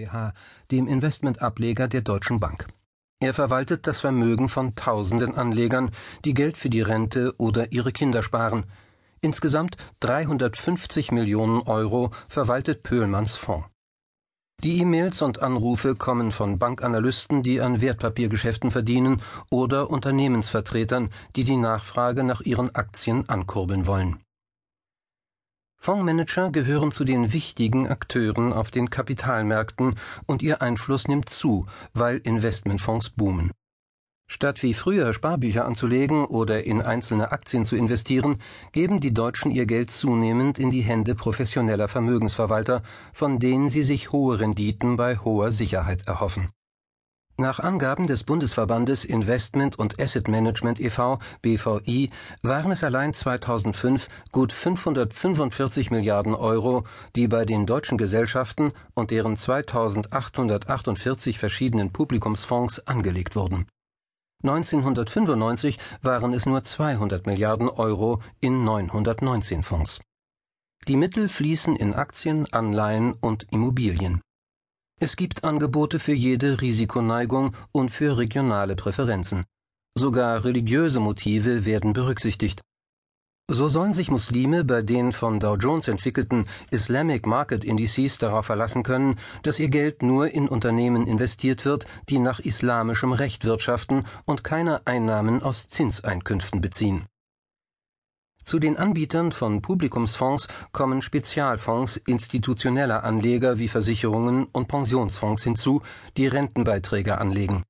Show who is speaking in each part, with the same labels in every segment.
Speaker 1: GmbH, dem Investmentableger der Deutschen Bank. Er verwaltet das Vermögen von tausenden Anlegern, die Geld für die Rente oder ihre Kinder sparen. Insgesamt 350 Millionen Euro verwaltet Pöhlmanns Fonds. Die E-Mails und Anrufe kommen von Bankanalysten, die an Wertpapiergeschäften verdienen, oder Unternehmensvertretern, die die Nachfrage nach ihren Aktien ankurbeln wollen. Fondsmanager gehören zu den wichtigen Akteuren auf den Kapitalmärkten und ihr Einfluss nimmt zu, weil Investmentfonds boomen. Statt wie früher Sparbücher anzulegen oder in einzelne Aktien zu investieren, geben die Deutschen ihr Geld zunehmend in die Hände professioneller Vermögensverwalter, von denen sie sich hohe Renditen bei hoher Sicherheit erhoffen. Nach Angaben des Bundesverbandes Investment und Asset Management e.V. BVI waren es allein 2005 gut 545 Milliarden Euro, die bei den deutschen Gesellschaften und deren 2848 verschiedenen Publikumsfonds angelegt wurden. 1995 waren es nur 200 Milliarden Euro in 919 Fonds. Die Mittel fließen in Aktien, Anleihen und Immobilien. Es gibt Angebote für jede Risikoneigung und für regionale Präferenzen. Sogar religiöse Motive werden berücksichtigt. So sollen sich Muslime bei den von Dow Jones entwickelten Islamic Market Indices darauf verlassen können, dass ihr Geld nur in Unternehmen investiert wird, die nach islamischem Recht wirtschaften und keine Einnahmen aus Zinseinkünften beziehen. Zu den Anbietern von Publikumsfonds kommen Spezialfonds institutioneller Anleger wie Versicherungen und Pensionsfonds hinzu, die Rentenbeiträge anlegen.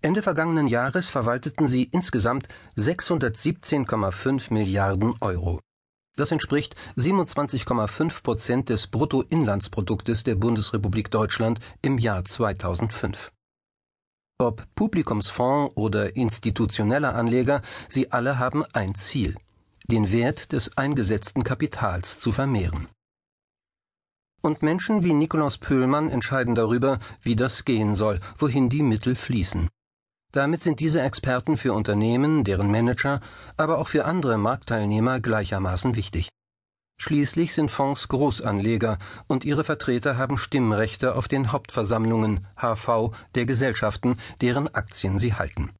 Speaker 1: Ende vergangenen Jahres verwalteten sie insgesamt 617,5 Milliarden Euro. Das entspricht 27,5 Prozent des Bruttoinlandsproduktes der Bundesrepublik Deutschland im Jahr 2005. Ob Publikumsfonds oder institutioneller Anleger, sie alle haben ein Ziel, den Wert des eingesetzten Kapitals zu vermehren. Und Menschen wie Nikolaus Pöhlmann entscheiden darüber, wie das gehen soll, wohin die Mittel fließen. Damit sind diese Experten für Unternehmen, deren Manager, aber auch für andere Marktteilnehmer gleichermaßen wichtig. Schließlich sind Fonds Großanleger und ihre Vertreter haben Stimmrechte auf den Hauptversammlungen HV der Gesellschaften, deren Aktien sie halten.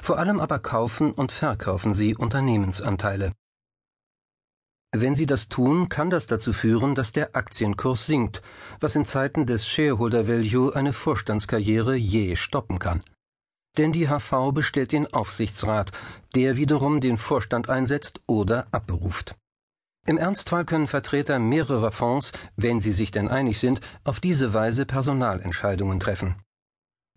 Speaker 1: Vor allem aber kaufen und verkaufen sie Unternehmensanteile. Wenn sie das tun, kann das dazu führen, dass der Aktienkurs sinkt, was in Zeiten des Shareholder Value eine Vorstandskarriere je stoppen kann. Denn die HV bestellt den Aufsichtsrat, der wiederum den Vorstand einsetzt oder abberuft. Im Ernstfall können Vertreter mehrerer Fonds, wenn sie sich denn einig sind, auf diese Weise Personalentscheidungen treffen.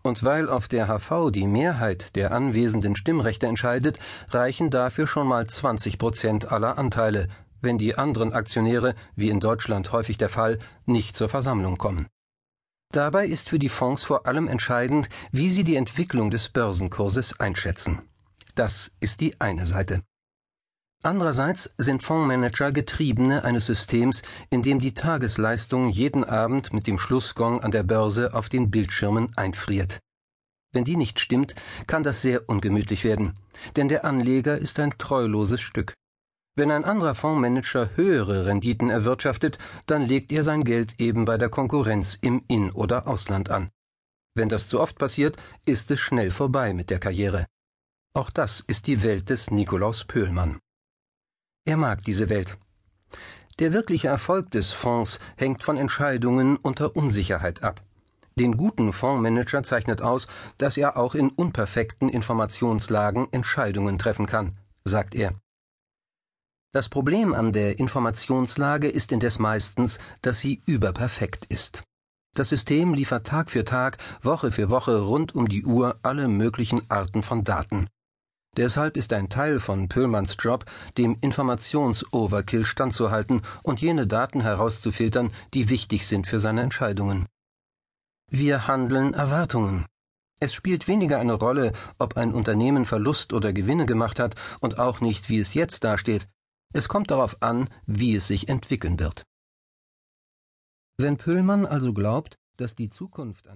Speaker 1: Und weil auf der HV die Mehrheit der anwesenden Stimmrechte entscheidet, reichen dafür schon mal 20 Prozent aller Anteile, wenn die anderen Aktionäre, wie in Deutschland häufig der Fall, nicht zur Versammlung kommen. Dabei ist für die Fonds vor allem entscheidend, wie sie die Entwicklung des Börsenkurses einschätzen. Das ist die eine Seite. Andererseits sind Fondsmanager Getriebene eines Systems, in dem die Tagesleistung jeden Abend mit dem Schlussgong an der Börse auf den Bildschirmen einfriert. Wenn die nicht stimmt, kann das sehr ungemütlich werden, denn der Anleger ist ein treuloses Stück. Wenn ein anderer Fondsmanager höhere Renditen erwirtschaftet, dann legt er sein Geld eben bei der Konkurrenz im In- oder Ausland an. Wenn das zu oft passiert, ist es schnell vorbei mit der Karriere. Auch das ist die Welt des Nikolaus Pöhlmann. Er mag diese Welt. Der wirkliche Erfolg des Fonds hängt von Entscheidungen unter Unsicherheit ab. Den guten Fondsmanager zeichnet aus, dass er auch in unperfekten Informationslagen Entscheidungen treffen kann, sagt er. Das Problem an der Informationslage ist indes meistens, dass sie überperfekt ist. Das System liefert Tag für Tag, Woche für Woche rund um die Uhr alle möglichen Arten von Daten. Deshalb ist ein Teil von Pöhlmanns Job, dem Informations-Overkill standzuhalten und jene Daten herauszufiltern, die wichtig sind für seine Entscheidungen. Wir handeln Erwartungen. Es spielt weniger eine Rolle, ob ein Unternehmen Verlust oder Gewinne gemacht hat und auch nicht, wie es jetzt dasteht. Es kommt darauf an, wie es sich entwickeln wird. Wenn Pöhlmann also glaubt, dass die Zukunft